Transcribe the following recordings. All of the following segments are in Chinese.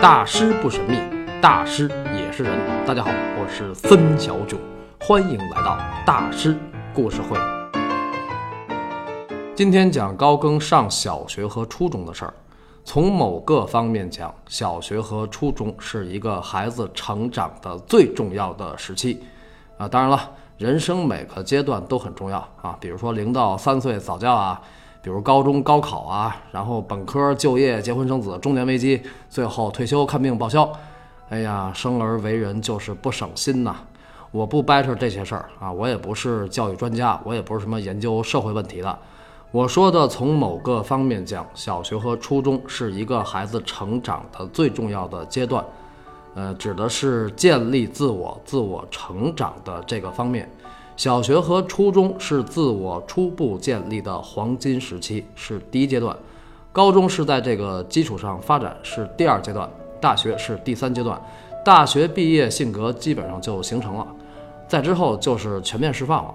大师不神秘，大师也是人。大家好，我是孙小九，欢迎来到大师故事会。今天讲高更上小学和初中的事儿。从某个方面讲，小学和初中是一个孩子成长的最重要的时期。啊，当然了，人生每个阶段都很重要啊。比如说零到三岁早教啊，比如高中高考啊，然后本科就业、结婚生子、中年危机，最后退休看病报销。哎呀，生而为人就是不省心呐。我不掰扯这些事儿啊，我也不是教育专家，我也不是什么研究社会问题的。我说的从某个方面讲，小学和初中是一个孩子成长的最重要的阶段，呃，指的是建立自我、自我成长的这个方面。小学和初中是自我初步建立的黄金时期，是第一阶段；高中是在这个基础上发展，是第二阶段；大学是第三阶段。大学毕业，性格基本上就形成了，在之后就是全面释放了。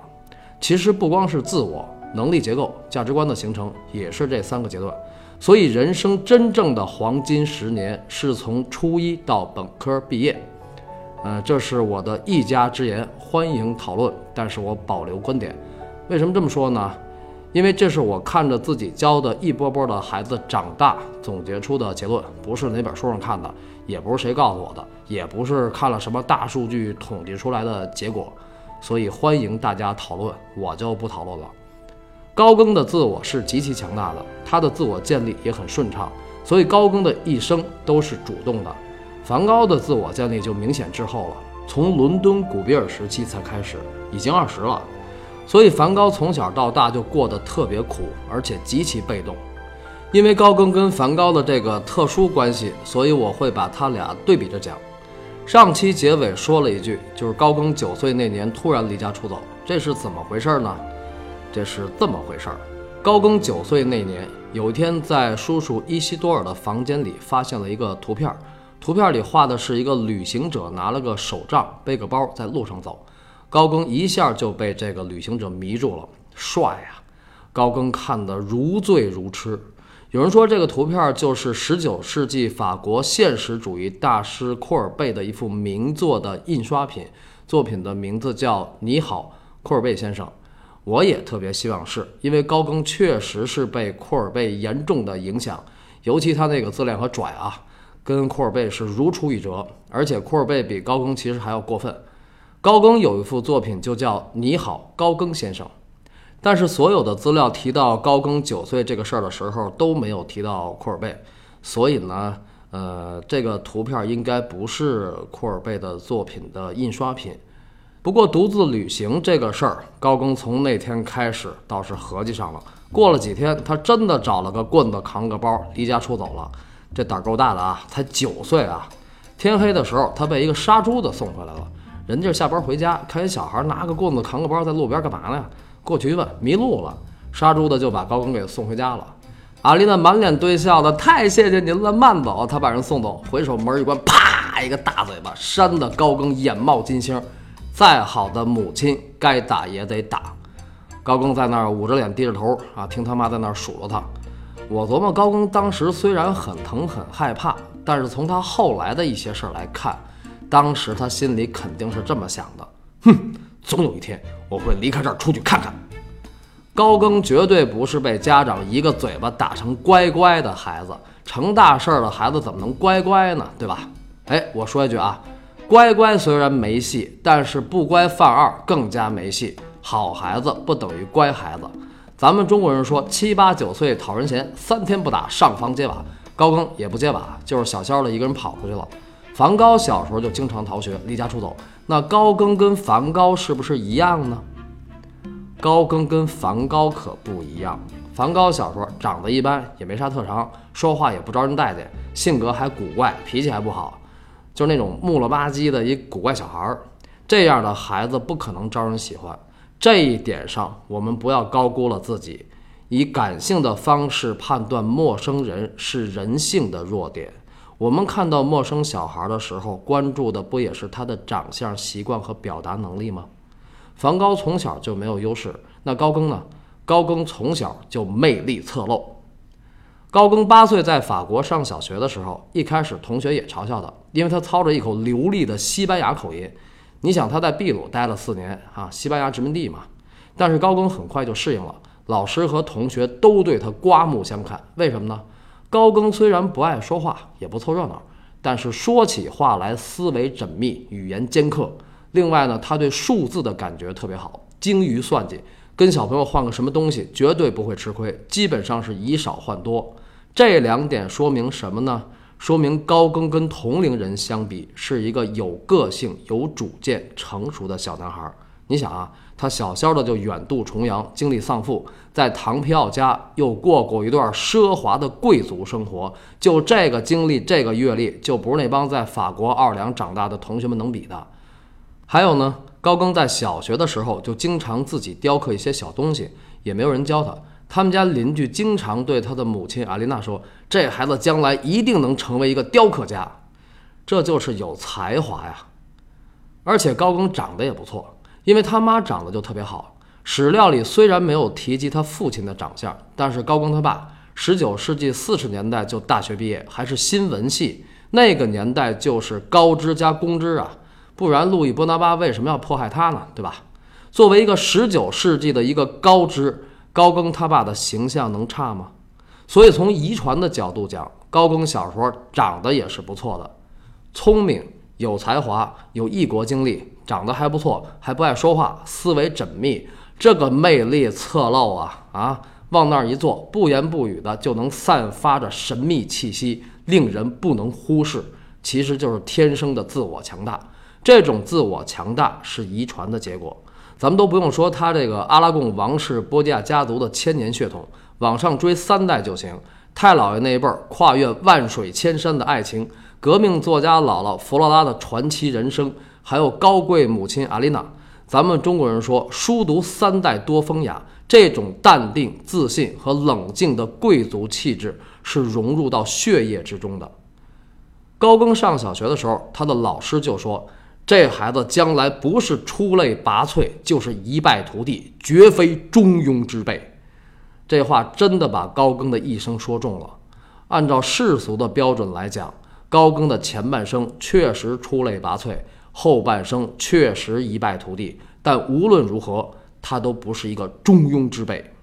其实不光是自我。能力结构、价值观的形成也是这三个阶段，所以人生真正的黄金十年是从初一到本科毕业。呃，这是我的一家之言，欢迎讨论，但是我保留观点。为什么这么说呢？因为这是我看着自己教的一波波的孩子长大总结出的结论，不是哪本书上看的，也不是谁告诉我的，也不是看了什么大数据统计出来的结果。所以欢迎大家讨论，我就不讨论了。高更的自我是极其强大的，他的自我建立也很顺畅，所以高更的一生都是主动的。梵高的自我建立就明显滞后了，从伦敦古比尔时期才开始，已经二十了。所以梵高从小到大就过得特别苦，而且极其被动。因为高更跟梵高的这个特殊关系，所以我会把他俩对比着讲。上期结尾说了一句，就是高更九岁那年突然离家出走，这是怎么回事呢？这是这么回事儿，高更九岁那年，有一天在叔叔伊西多尔的房间里发现了一个图片儿，图片里画的是一个旅行者拿了个手杖，背个包在路上走。高更一下就被这个旅行者迷住了，帅呀！高更看得如醉如痴。有人说这个图片就是19世纪法国现实主义大师库尔贝的一幅名作的印刷品，作品的名字叫《你好，库尔贝先生》。我也特别希望是，因为高更确实是被库尔贝严重的影响，尤其他那个自恋和拽啊，跟库尔贝是如出一辙。而且库尔贝比高更其实还要过分。高更有一幅作品就叫《你好，高更先生》，但是所有的资料提到高更九岁这个事儿的时候都没有提到库尔贝，所以呢，呃，这个图片应该不是库尔贝的作品的印刷品。不过独自旅行这个事儿，高更从那天开始倒是合计上了。过了几天，他真的找了个棍子，扛个包，离家出走了。这胆够大的啊！才九岁啊！天黑的时候，他被一个杀猪的送回来了。人家下班回家，看一小孩拿个棍子，扛个包在路边干嘛呢？过去一问，迷路了。杀猪的就把高更给送回家了。阿丽娜满脸堆笑的，太谢谢您了，慢走。他把人送走，回首门一关，啪一个大嘴巴，扇得高更眼冒金星。再好的母亲，该打也得打。高更在那儿捂着脸低着头啊，听他妈在那儿数落他。我琢磨，高更当时虽然很疼很害怕，但是从他后来的一些事儿来看，当时他心里肯定是这么想的：哼，总有一天我会离开这儿出去看看。高更绝对不是被家长一个嘴巴打成乖乖的孩子，成大事儿的孩子怎么能乖乖呢？对吧？哎，我说一句啊。乖乖虽然没戏，但是不乖犯二更加没戏。好孩子不等于乖孩子。咱们中国人说七八九岁讨人嫌，三天不打上房揭瓦。高更也不揭瓦，就是小肖的一个人跑出去了。梵高小时候就经常逃学，离家出走。那高更跟梵高是不是一样呢？高更跟梵高可不一样。梵高小时候长得一般，也没啥特长，说话也不招人待见，性格还古怪，脾气还不好。就是那种木了吧唧的一古怪小孩儿，这样的孩子不可能招人喜欢。这一点上，我们不要高估了自己。以感性的方式判断陌生人是人性的弱点。我们看到陌生小孩的时候，关注的不也是他的长相、习惯和表达能力吗？梵高从小就没有优势，那高更呢？高更从小就魅力侧漏。高更八岁在法国上小学的时候，一开始同学也嘲笑他，因为他操着一口流利的西班牙口音。你想他在秘鲁待了四年啊，西班牙殖民地嘛。但是高更很快就适应了，老师和同学都对他刮目相看。为什么呢？高更虽然不爱说话，也不凑热闹，但是说起话来思维缜密，语言尖刻。另外呢，他对数字的感觉特别好，精于算计，跟小朋友换个什么东西绝对不会吃亏，基本上是以少换多。这两点说明什么呢？说明高更跟同龄人相比，是一个有个性、有主见、成熟的小男孩。你想啊，他小小的就远渡重洋，经历丧父，在唐皮奥家又过过一段奢华的贵族生活。就这个经历、这个阅历，就不是那帮在法国奥尔良长大的同学们能比的。还有呢，高更在小学的时候就经常自己雕刻一些小东西，也没有人教他。他们家邻居经常对他的母亲阿丽娜说：“这孩子将来一定能成为一个雕刻家，这就是有才华呀。”而且高更长得也不错，因为他妈长得就特别好。史料里虽然没有提及他父亲的长相，但是高更他爸十九世纪四十年代就大学毕业，还是新闻系，那个年代就是高知加公知啊，不然路易波拿巴为什么要迫害他呢？对吧？作为一个十九世纪的一个高知。高更他爸的形象能差吗？所以从遗传的角度讲，高更小时候长得也是不错的，聪明、有才华、有异国经历，长得还不错，还不爱说话，思维缜密，这个魅力侧漏啊啊！往那儿一坐，不言不语的就能散发着神秘气息，令人不能忽视。其实就是天生的自我强大，这种自我强大是遗传的结果。咱们都不用说他这个阿拉贡王室波吉亚家族的千年血统，往上追三代就行。太姥爷那一辈儿跨越万水千山的爱情，革命作家姥姥弗洛拉的传奇人生，还有高贵母亲阿丽娜。咱们中国人说书读三代多风雅，这种淡定、自信和冷静的贵族气质是融入到血液之中的。高更上小学的时候，他的老师就说。这孩子将来不是出类拔萃，就是一败涂地，绝非中庸之辈。这话真的把高更的一生说中了。按照世俗的标准来讲，高更的前半生确实出类拔萃，后半生确实一败涂地。但无论如何，他都不是一个中庸之辈。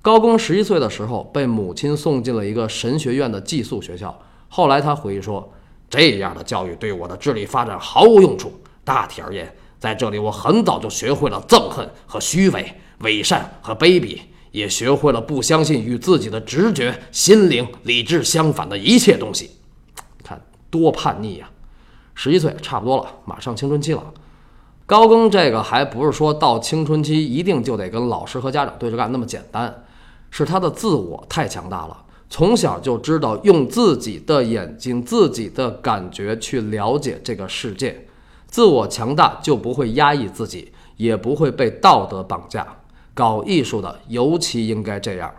高更十一岁的时候，被母亲送进了一个神学院的寄宿学校。后来他回忆说。这样的教育对我的智力发展毫无用处。大体而言，在这里我很早就学会了憎恨和虚伪、伪善和卑鄙，也学会了不相信与自己的直觉、心灵、理智相反的一切东西。看多叛逆呀！十一岁差不多了，马上青春期了。高更这个还不是说到青春期一定就得跟老师和家长对着干那么简单，是他的自我太强大了。从小就知道用自己的眼睛、自己的感觉去了解这个世界，自我强大就不会压抑自己，也不会被道德绑架。搞艺术的尤其应该这样。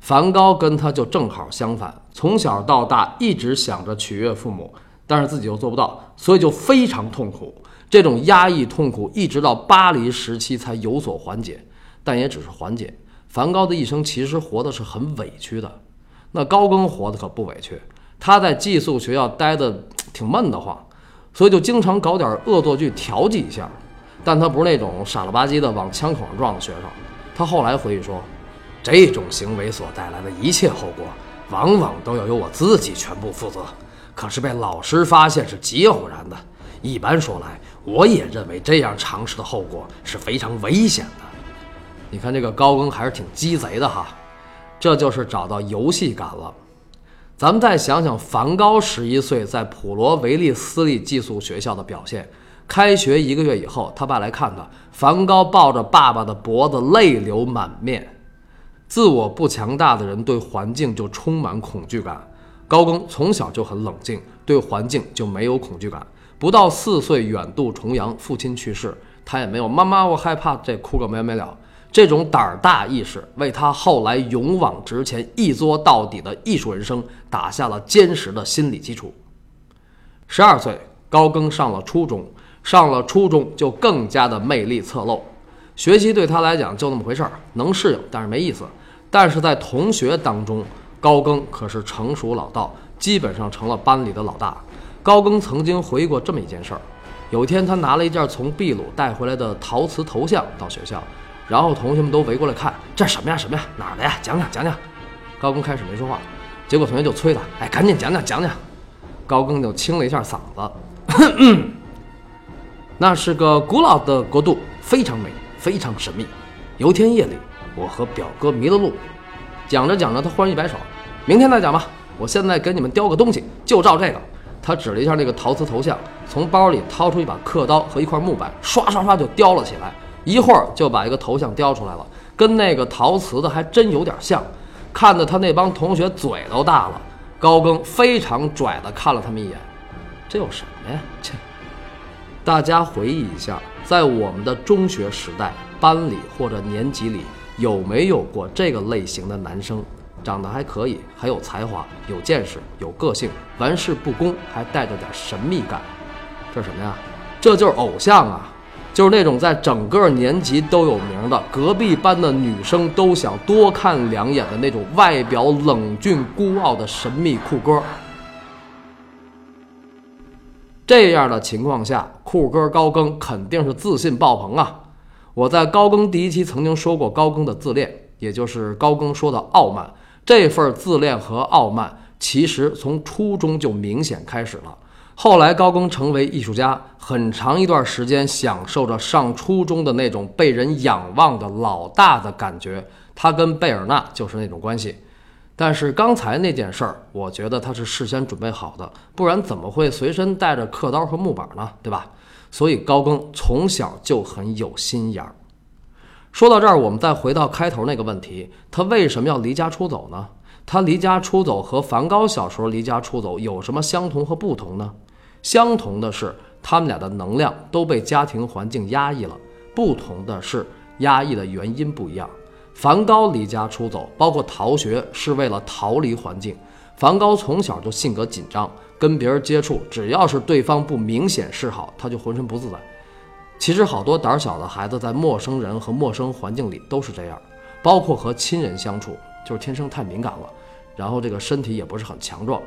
梵高跟他就正好相反，从小到大一直想着取悦父母，但是自己又做不到，所以就非常痛苦。这种压抑痛苦一直到巴黎时期才有所缓解，但也只是缓解。梵高的一生其实活的是很委屈的。那高更活得可不委屈，他在寄宿学校待的挺闷得慌，所以就经常搞点恶作剧调剂一下。但他不是那种傻了吧唧的往枪口上撞的学生。他后来回忆说，这种行为所带来的一切后果，往往都要由我自己全部负责。可是被老师发现是极偶然的。一般说来，我也认为这样尝试的后果是非常危险的。你看这个高更还是挺鸡贼的哈。这就是找到游戏感了。咱们再想想梵高十一岁在普罗维利私立寄宿学校的表现。开学一个月以后，他爸来看他，梵高抱着爸爸的脖子，泪流满面。自我不强大的人对环境就充满恐惧感。高更从小就很冷静，对环境就没有恐惧感。不到四岁远渡重洋，父亲去世，他也没有妈妈我害怕，这哭个没完没了。这种胆儿大意识，为他后来勇往直前、一作到底的艺术人生打下了坚实的心理基础。十二岁，高更上了初中，上了初中就更加的魅力侧漏。学习对他来讲就那么回事儿，能适应，但是没意思。但是在同学当中，高更可是成熟老道，基本上成了班里的老大。高更曾经回忆过这么一件事儿：有一天，他拿了一件从秘鲁带回来的陶瓷头像到学校，然后同学们都围过来看，这什么呀？什么呀？哪儿的呀？讲讲讲讲。高更开始没说话，结果同学就催他：“哎，赶紧讲讲讲讲。”高更就清了一下嗓子：“ 那是个古老的国度，非常美，非常神秘。有一天夜里，我和表哥迷了路。”讲着讲着，他忽然一摆手：“明天再讲吧，我现在给你们雕个东西，就照这个。”他指了一下那个陶瓷头像，从包里掏出一把刻刀和一块木板，刷刷刷就雕了起来。一会儿就把一个头像雕出来了，跟那个陶瓷的还真有点像。看得他那帮同学嘴都大了。高更非常拽的看了他们一眼：“这有什么呀？切！”大家回忆一下，在我们的中学时代，班里或者年级里有没有过这个类型的男生？长得还可以，还有才华，有见识，有个性，玩世不恭，还带着点神秘感。这是什么呀？这就是偶像啊！就是那种在整个年级都有名的，隔壁班的女生都想多看两眼的那种外表冷峻孤傲的神秘酷哥。这样的情况下，酷哥高更肯定是自信爆棚啊！我在高更第一期曾经说过高更的自恋，也就是高更说的傲慢。这份自恋和傲慢，其实从初中就明显开始了。后来高更成为艺术家，很长一段时间享受着上初中的那种被人仰望的老大的感觉。他跟贝尔纳就是那种关系。但是刚才那件事儿，我觉得他是事先准备好的，不然怎么会随身带着刻刀和木板呢？对吧？所以高更从小就很有心眼儿。说到这儿，我们再回到开头那个问题：他为什么要离家出走呢？他离家出走和梵高小时候离家出走有什么相同和不同呢？相同的是，他们俩的能量都被家庭环境压抑了；不同的是，压抑的原因不一样。梵高离家出走，包括逃学，是为了逃离环境。梵高从小就性格紧张，跟别人接触，只要是对方不明显示好，他就浑身不自在。其实好多胆小的孩子在陌生人和陌生环境里都是这样，包括和亲人相处，就是天生太敏感了，然后这个身体也不是很强壮。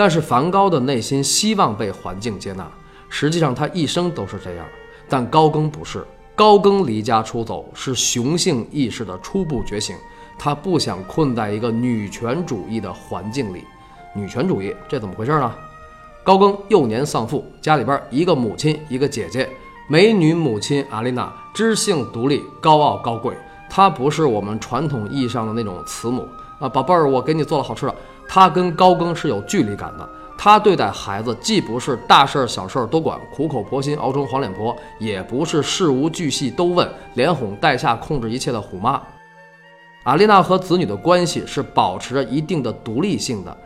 但是梵高的内心希望被环境接纳，实际上他一生都是这样。但高更不是，高更离家出走是雄性意识的初步觉醒，他不想困在一个女权主义的环境里。女权主义这怎么回事呢？高更幼年丧父，家里边一个母亲，一个姐姐。美女母亲阿丽娜知性独立、高傲高贵，她不是我们传统意义上的那种慈母啊，宝贝儿，我给你做了好吃的。她跟高更是有距离感的，她对待孩子既不是大事儿小事儿都管，苦口婆心熬成黄脸婆，也不是事无巨细都问，连哄带吓控制一切的虎妈。阿丽娜和子女的关系是保持着一定的独立性的。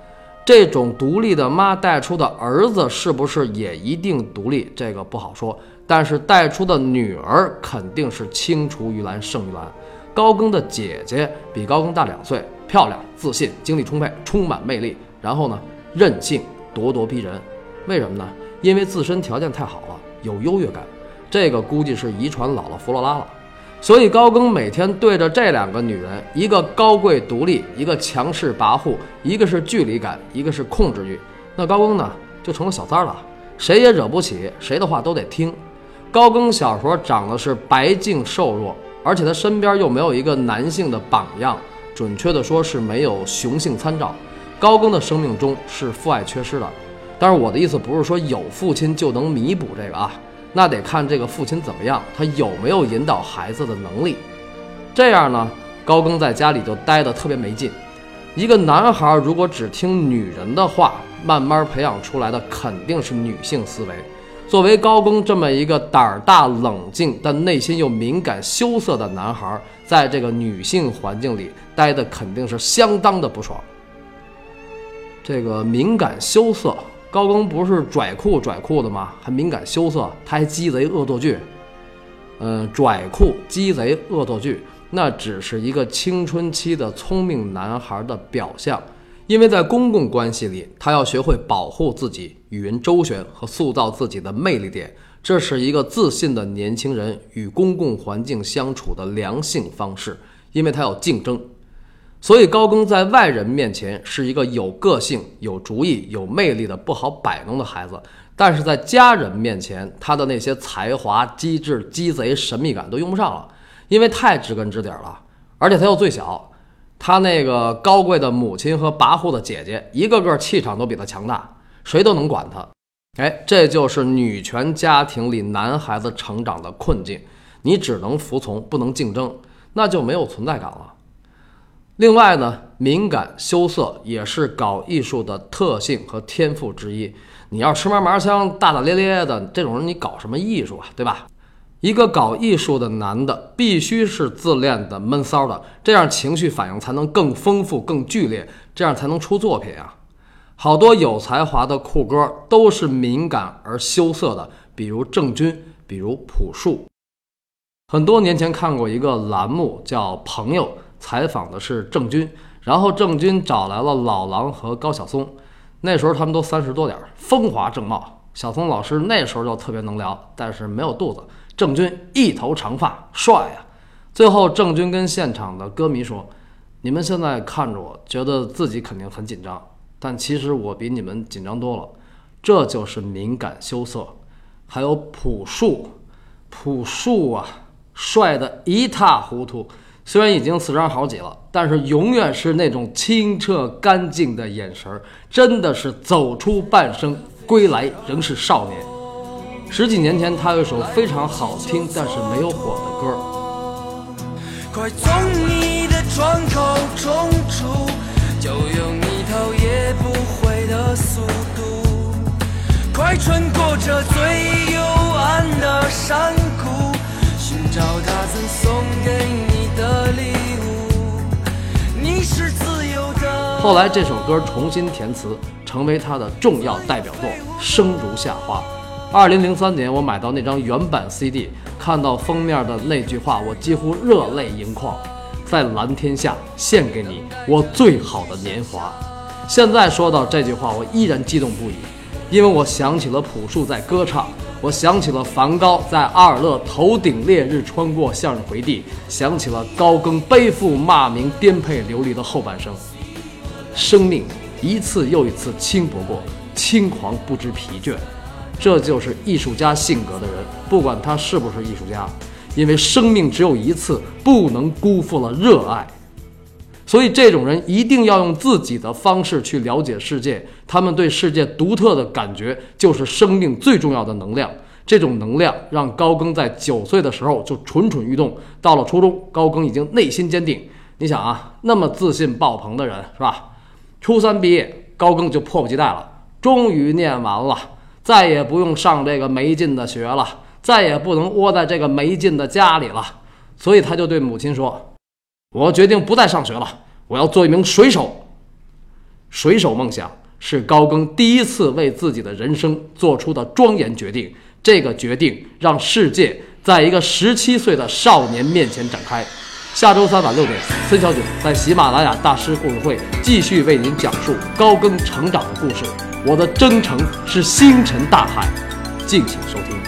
这种独立的妈带出的儿子是不是也一定独立？这个不好说。但是带出的女儿肯定是青出于蓝胜于蓝。高更的姐姐比高更大两岁，漂亮、自信、精力充沛、充满魅力。然后呢，任性、咄咄逼人。为什么呢？因为自身条件太好了，有优越感。这个估计是遗传姥姥弗洛拉了。所以高更每天对着这两个女人，一个高贵独立，一个强势跋扈，一个是距离感，一个是控制欲。那高更呢，就成了小三了，谁也惹不起，谁的话都得听。高更小时候长得是白净瘦弱，而且他身边又没有一个男性的榜样，准确的说是没有雄性参照。高更的生命中是父爱缺失的，但是我的意思不是说有父亲就能弥补这个啊。那得看这个父亲怎么样，他有没有引导孩子的能力。这样呢，高更在家里就待得特别没劲。一个男孩如果只听女人的话，慢慢培养出来的肯定是女性思维。作为高更这么一个胆儿大、冷静但内心又敏感、羞涩的男孩，在这个女性环境里待的肯定是相当的不爽。这个敏感羞涩。高更不是拽酷拽酷的吗？还敏感羞涩，他还鸡贼恶作剧。嗯，拽酷、鸡贼、恶作剧，那只是一个青春期的聪明男孩的表象。因为在公共关系里，他要学会保护自己、与人周旋和塑造自己的魅力点，这是一个自信的年轻人与公共环境相处的良性方式。因为他要竞争。所以高更在外人面前是一个有个性、有主意、有魅力的不好摆弄的孩子，但是在家人面前，他的那些才华、机智、鸡贼、神秘感都用不上了，因为太知根知底了。而且他又最小，他那个高贵的母亲和跋扈的姐姐，一个个气场都比他强大，谁都能管他。哎，这就是女权家庭里男孩子成长的困境，你只能服从，不能竞争，那就没有存在感了。另外呢，敏感羞涩也是搞艺术的特性和天赋之一。你要吃嘛嘛香、大大咧咧的这种人，你搞什么艺术啊？对吧？一个搞艺术的男的必须是自恋的、闷骚的，这样情绪反应才能更丰富、更剧烈，这样才能出作品啊。好多有才华的酷哥都是敏感而羞涩的，比如郑钧，比如朴树。很多年前看过一个栏目叫《朋友》。采访的是郑钧，然后郑钧找来了老狼和高晓松，那时候他们都三十多点，风华正茂。小松老师那时候就特别能聊，但是没有肚子。郑钧一头长发，帅呀。最后郑钧跟现场的歌迷说：“你们现在看着我，觉得自己肯定很紧张，但其实我比你们紧张多了。这就是敏感羞涩。”还有朴树，朴树啊，帅得一塌糊涂。虽然已经四张好几了，但是永远是那种清澈干净的眼神儿，真的是走出半生，归来仍是少年。十几年前，他有一首非常好听但是没有火的歌。快从你的窗口冲出，就用一头也不回的速度，快穿过这最幽暗的山谷，寻找他曾送给你的礼物。你是自由的。后来这首歌重新填词，成为他的重要代表作《生如夏花》。二零零三年，我买到那张原版 CD，看到封面的那句话，我几乎热泪盈眶。在蓝天下献给你我最好的年华。现在说到这句话，我依然激动不已，因为我想起了朴树在歌唱，我想起了梵高在阿尔勒头顶烈日穿过向日葵地，想起了高更背负骂名颠沛流离的后半生。生命一次又一次轻薄过，轻狂不知疲倦，这就是艺术家性格的人。不管他是不是艺术家，因为生命只有一次，不能辜负了热爱。所以，这种人一定要用自己的方式去了解世界。他们对世界独特的感觉，就是生命最重要的能量。这种能量让高更在九岁的时候就蠢蠢欲动。到了初中，高更已经内心坚定。你想啊，那么自信爆棚的人，是吧？初三毕业，高更就迫不及待了，终于念完了，再也不用上这个没劲的学了，再也不能窝在这个没劲的家里了。所以他就对母亲说：“我决定不再上学了，我要做一名水手。”水手梦想是高更第一次为自己的人生做出的庄严决定。这个决定让世界在一个十七岁的少年面前展开。下周三晚六点，孙小九在喜马拉雅大师故事会继续为您讲述高更成长的故事。我的征程是星辰大海，敬请收听。